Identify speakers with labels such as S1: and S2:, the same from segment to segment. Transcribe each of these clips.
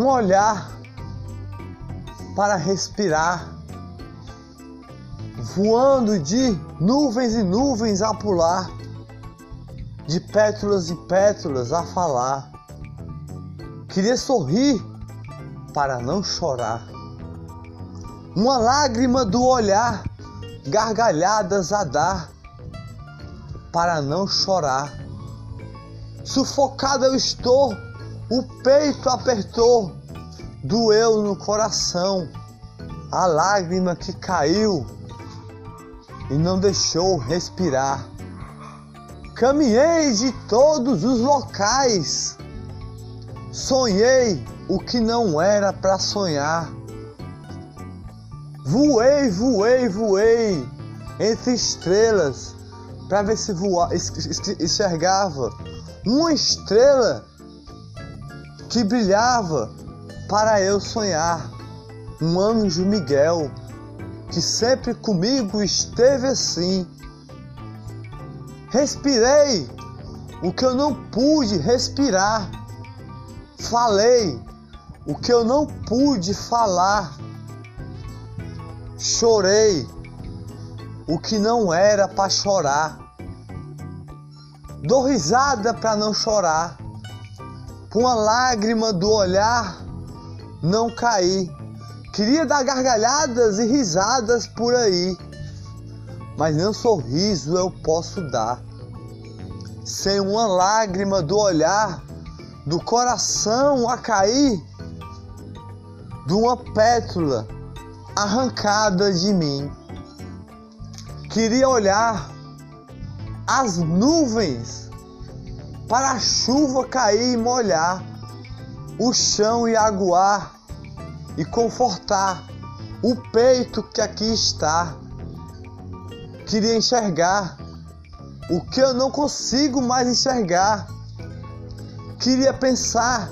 S1: um olhar para respirar, voando de nuvens e nuvens a pular, de pétalas e pétalas a falar. Queria sorrir para não chorar. Uma lágrima do olhar, gargalhadas a dar, para não chorar. Sufocado eu estou, o peito apertou, doeu no coração a lágrima que caiu e não deixou respirar. Caminhei de todos os locais, sonhei o que não era para sonhar. Voei, voei, voei entre estrelas para ver se voar, enxergava uma estrela que brilhava para eu sonhar. Um anjo Miguel que sempre comigo esteve assim. Respirei o que eu não pude respirar. Falei o que eu não pude falar. Chorei o que não era para chorar. Dou risada para não chorar, com a lágrima do olhar não cair. Queria dar gargalhadas e risadas por aí, mas nem um sorriso eu posso dar. Sem uma lágrima do olhar, do coração a cair, de uma pétula arrancada de mim. Queria olhar as nuvens para a chuva cair e molhar o chão e aguar e confortar o peito que aqui está. Queria enxergar o que eu não consigo mais enxergar. Queria pensar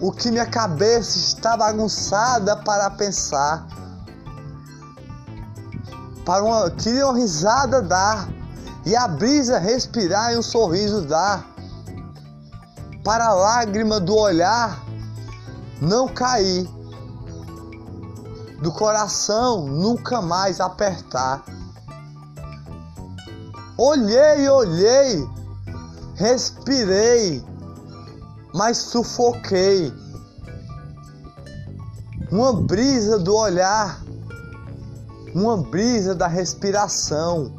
S1: o que minha cabeça está bagunçada para pensar. Para uma, queria uma risada dar e a brisa respirar e um sorriso dar, para a lágrima do olhar não cair, do coração nunca mais apertar. Olhei, olhei, respirei, mas sufoquei. Uma brisa do olhar, uma brisa da respiração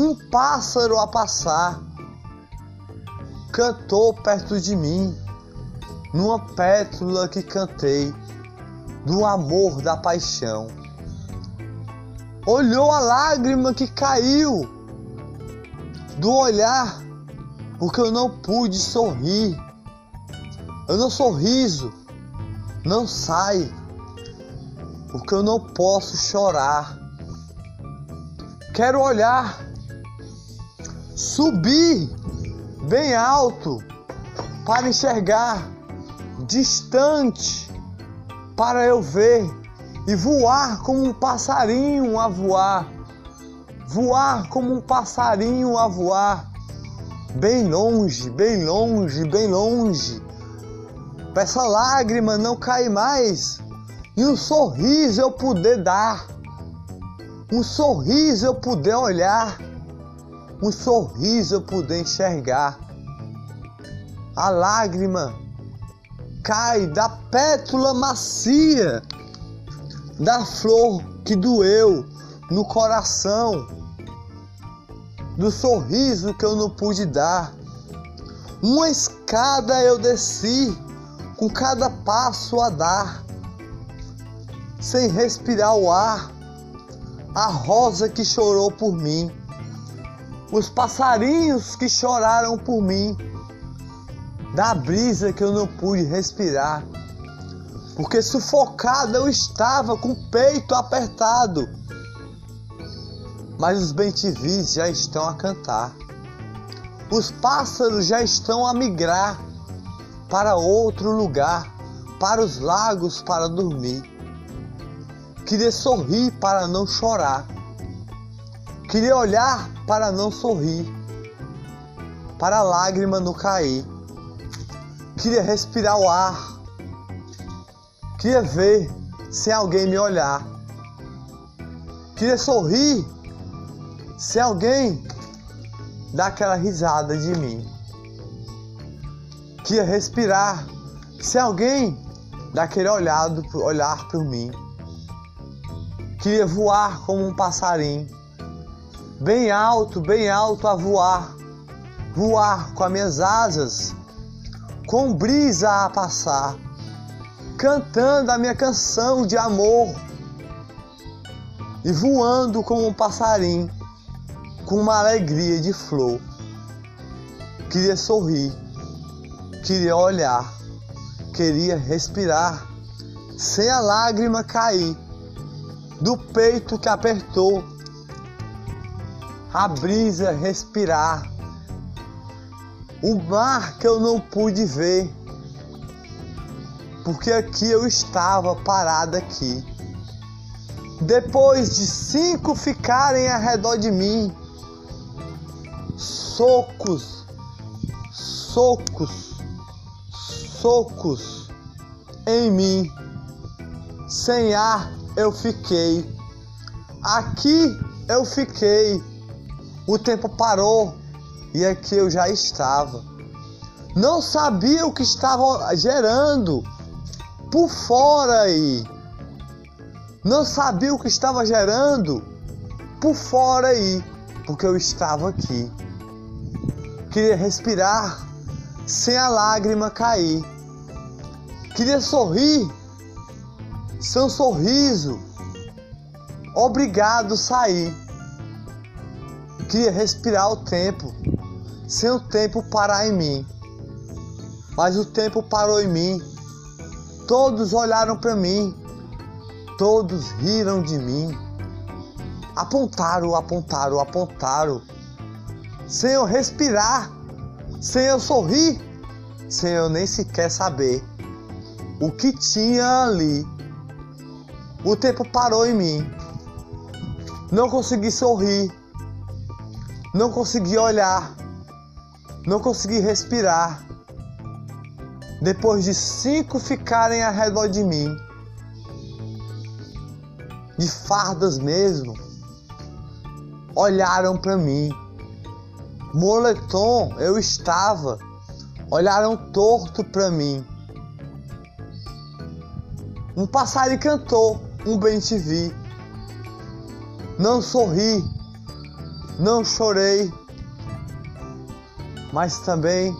S1: um pássaro a passar cantou perto de mim, numa pétula que cantei, do amor da paixão. Olhou a lágrima que caiu do olhar, porque eu não pude sorrir. Eu não sorriso, não sai, porque eu não posso chorar. Quero olhar subir bem alto para enxergar, distante para eu ver e voar como um passarinho a voar, voar como um passarinho a voar, bem longe, bem longe, bem longe. Para essa lágrima não cair mais e um sorriso eu poder dar, um sorriso eu poder olhar um sorriso eu puder enxergar. A lágrima cai da pétula macia da flor que doeu no coração, do sorriso que eu não pude dar. Uma escada eu desci, com cada passo a dar, sem respirar o ar, a rosa que chorou por mim os passarinhos que choraram por mim, da brisa que eu não pude respirar, porque sufocado eu estava com o peito apertado. Mas os bentivis já estão a cantar, os pássaros já estão a migrar para outro lugar, para os lagos para dormir. Queria sorrir para não chorar Queria olhar para não sorrir, para a lágrima não cair. Queria respirar o ar Queria ver sem alguém me olhar. Queria sorrir sem alguém dar aquela risada de mim. Queria respirar sem alguém dar aquele olhado, olhar por mim. Queria voar como um passarinho, bem alto, bem alto a voar, voar com as minhas asas, com brisa a passar, cantando a minha canção de amor e voando como um passarinho, com uma alegria de flor. Queria sorrir, queria olhar, queria respirar, sem a lágrima cair do peito que apertou, a brisa respirar, o mar que eu não pude ver, porque aqui eu estava parada aqui. Depois de cinco ficarem ao redor de mim, socos, socos, socos em mim, sem ar eu fiquei. Aqui eu fiquei. O tempo parou e aqui eu já estava. Não sabia o que estava gerando por fora aí. Não sabia o que estava gerando por fora aí, porque eu estava aqui. Queria respirar sem a lágrima cair. Queria sorrir seu sorriso, obrigado sair. Queria respirar o tempo, sem o tempo parar em mim. Mas o tempo parou em mim. Todos olharam para mim. Todos riram de mim. Apontaram, apontaram, apontaram. Sem eu respirar, sem eu sorrir, sem eu nem sequer saber o que tinha ali o tempo parou em mim. Não consegui sorrir. Não consegui olhar. Não consegui respirar. Depois de cinco ficarem ao redor de mim, de fardas mesmo, olharam para mim. Moletom eu estava, olharam torto para mim. Um passarinho cantou um bem te vi. Não sorri, não chorei, mas também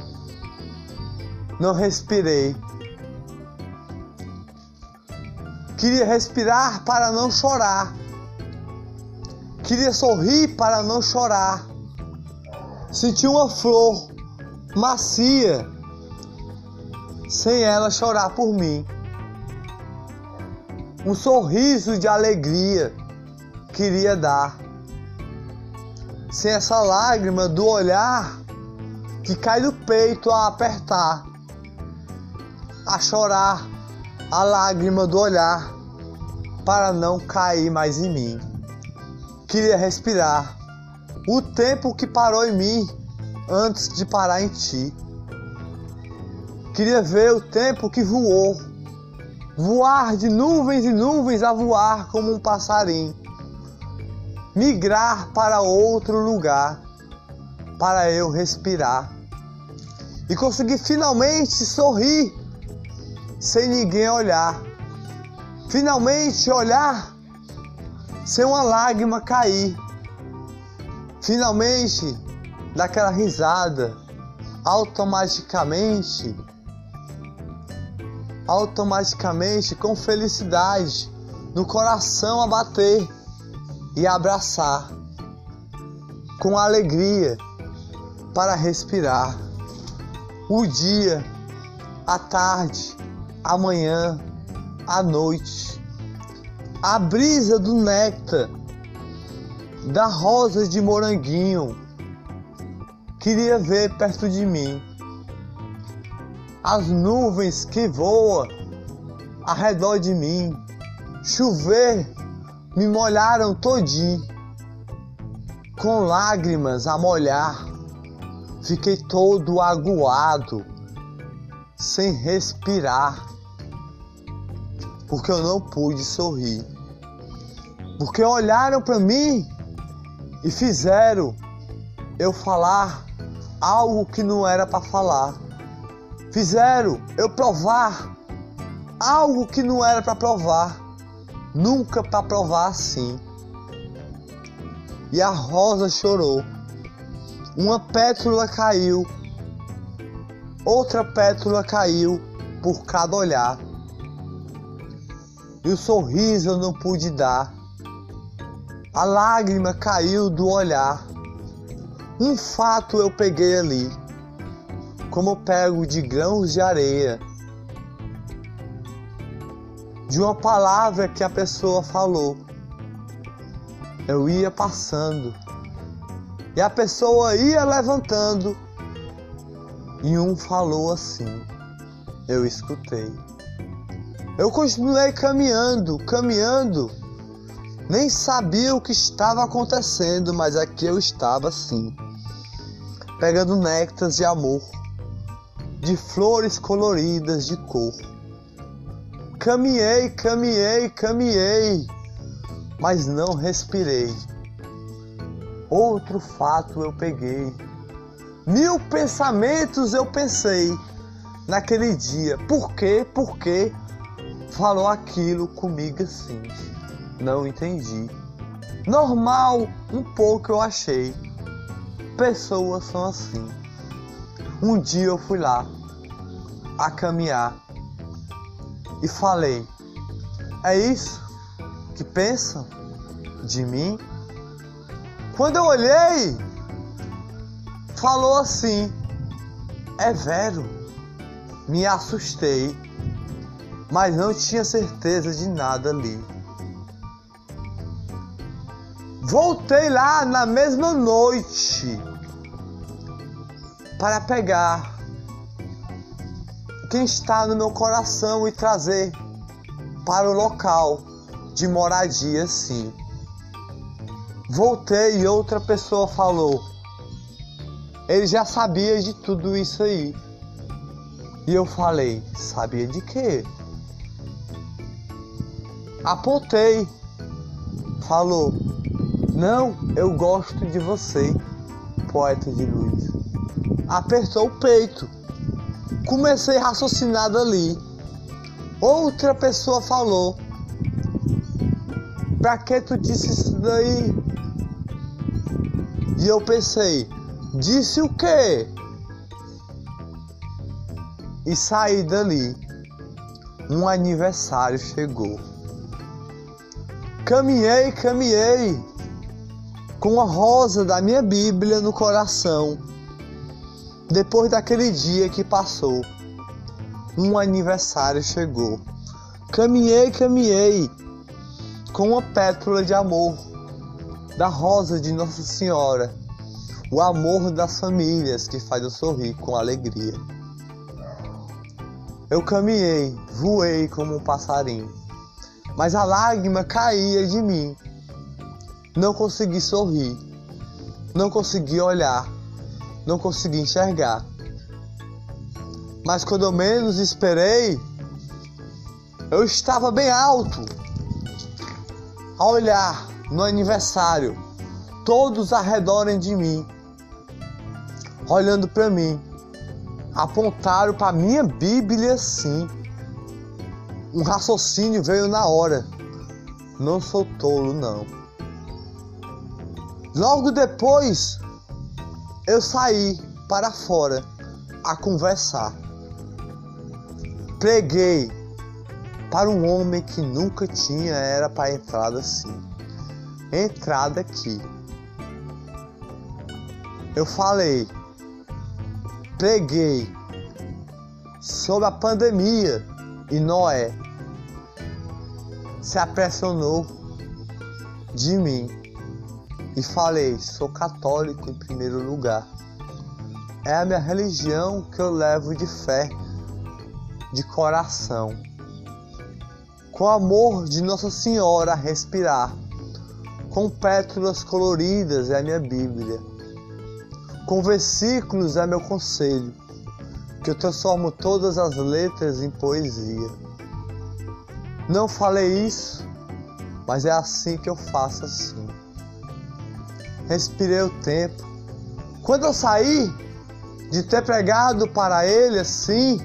S1: não respirei. Queria respirar para não chorar. Queria sorrir para não chorar. Senti uma flor macia, sem ela chorar por mim um sorriso de alegria queria dar. Sem essa lágrima do olhar que cai do peito a apertar, a chorar, a lágrima do olhar para não cair mais em mim. Queria respirar o tempo que parou em mim antes de parar em ti. Queria ver o tempo que voou voar de nuvens e nuvens a voar como um passarinho, migrar para outro lugar para eu respirar e conseguir finalmente sorrir sem ninguém olhar, finalmente olhar sem uma lágrima cair, finalmente daquela risada automaticamente automaticamente com felicidade no coração a bater e abraçar com alegria para respirar o dia, a tarde, a manhã, a noite, a brisa do néctar da rosa de moranguinho queria ver perto de mim. As nuvens que voam ao redor de mim, chover, me molharam todinho, com lágrimas a molhar, fiquei todo aguado, sem respirar. porque eu não pude sorrir. Porque olharam para mim e fizeram eu falar algo que não era para falar. Fizeram eu provar algo que não era para provar. Nunca para provar assim. E a rosa chorou. Uma pétala caiu. Outra pétala caiu por cada olhar. E o sorriso eu não pude dar. A lágrima caiu do olhar. Um fato eu peguei ali, como eu pego de grãos de areia, de uma palavra que a pessoa falou. Eu ia passando e a pessoa ia levantando e um falou assim. Eu escutei. Eu continuei caminhando, caminhando. Nem sabia o que estava acontecendo, mas aqui eu estava assim pegando néctares de amor, de flores coloridas de cor. Caminhei, caminhei, caminhei, mas não respirei. Outro fato eu peguei. Mil pensamentos eu pensei naquele dia. Por quê? Por quê? Falou aquilo comigo assim. Não entendi. Normal, um pouco eu achei pessoas são assim. Um dia eu fui lá a caminhar e falei: É isso que pensam de mim? Quando eu olhei, falou assim: É Vero. Me assustei, mas não tinha certeza de nada ali. Voltei lá na mesma noite para pegar quem está no meu coração e trazer para o local de moradia, sim. Voltei e outra pessoa falou. Ele já sabia de tudo isso aí. E eu falei: sabia de quê? Apontei. Falou: não, eu gosto de você, poeta de luz apertou o peito. Comecei a raciocinar dali. Outra pessoa falou: Pra que tu disse isso daí? E eu pensei: Disse o quê? E saí dali. Um aniversário chegou. Caminhei, caminhei com a rosa da minha Bíblia no coração depois daquele dia que passou, um aniversário chegou. Caminhei, caminhei com uma pétala de amor da rosa de Nossa Senhora, o amor das famílias que faz eu sorrir com alegria. Eu caminhei, voei como um passarinho, mas a lágrima caía de mim. Não consegui sorrir, não consegui olhar não consegui enxergar. Mas quando eu menos esperei, eu estava bem alto. A olhar no aniversário, todos arredorem de mim, olhando para mim, apontaram para minha Bíblia sim. Um raciocínio veio na hora. Não sou tolo, não. Logo depois, eu saí para fora a conversar. Preguei para um homem que nunca tinha era para entrada assim. Entrada aqui. Eu falei, preguei sobre a pandemia e Noé se apressionou de mim e falei: sou católico em primeiro lugar. É a minha religião que eu levo de fé, de coração. Com amor de Nossa Senhora a respirar, com pétalas coloridas é a minha Bíblia, com versículos é meu conselho, que eu transformo todas as letras em poesia. Não falei isso, mas é assim que eu faço assim. Respirei o tempo. Quando eu saí de ter pregado para ele assim,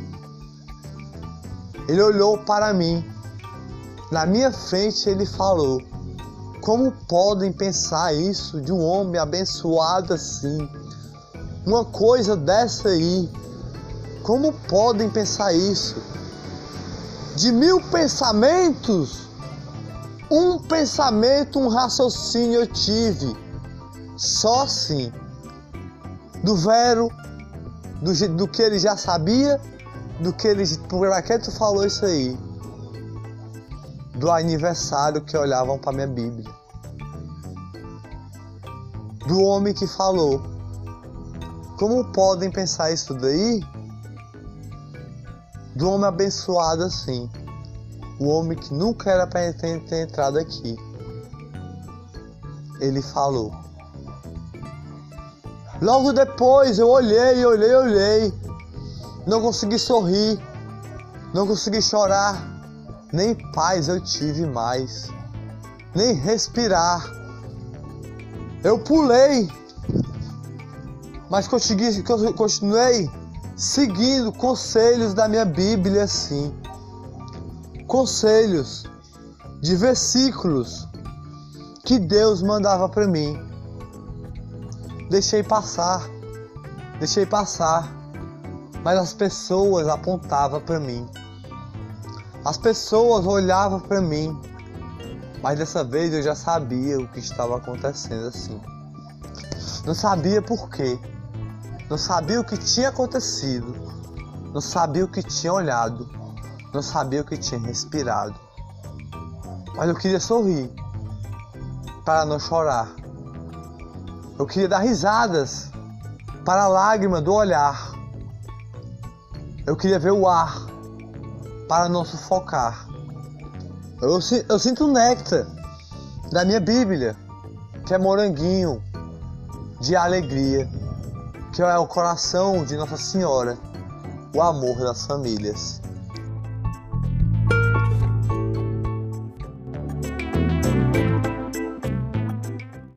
S1: ele olhou para mim. Na minha frente ele falou: Como podem pensar isso de um homem abençoado assim? Uma coisa dessa aí. Como podem pensar isso? De mil pensamentos, um pensamento, um raciocínio eu tive. Só assim. Do vero, do, do que ele já sabia, do que ele. Por que tu falou isso aí? Do aniversário que olhavam para minha Bíblia. Do homem que falou. Como podem pensar isso daí? Do homem abençoado assim. O homem que nunca era para ter, ter entrado aqui. Ele falou. Logo depois eu olhei, olhei, olhei. Não consegui sorrir. Não consegui chorar. Nem paz eu tive mais. Nem respirar. Eu pulei. Mas consegui, continuei seguindo conselhos da minha Bíblia assim. Conselhos de versículos que Deus mandava para mim. Deixei passar, deixei passar, mas as pessoas apontavam para mim. As pessoas olhavam para mim, mas dessa vez eu já sabia o que estava acontecendo assim. Não sabia por quê não sabia o que tinha acontecido, não sabia o que tinha olhado, não sabia o que tinha respirado. Mas eu queria sorrir para não chorar. Eu queria dar risadas para a lágrima do olhar. Eu queria ver o ar para não sufocar. Eu, eu sinto o néctar da minha Bíblia, que é moranguinho de alegria que é o coração de Nossa Senhora, o amor das famílias.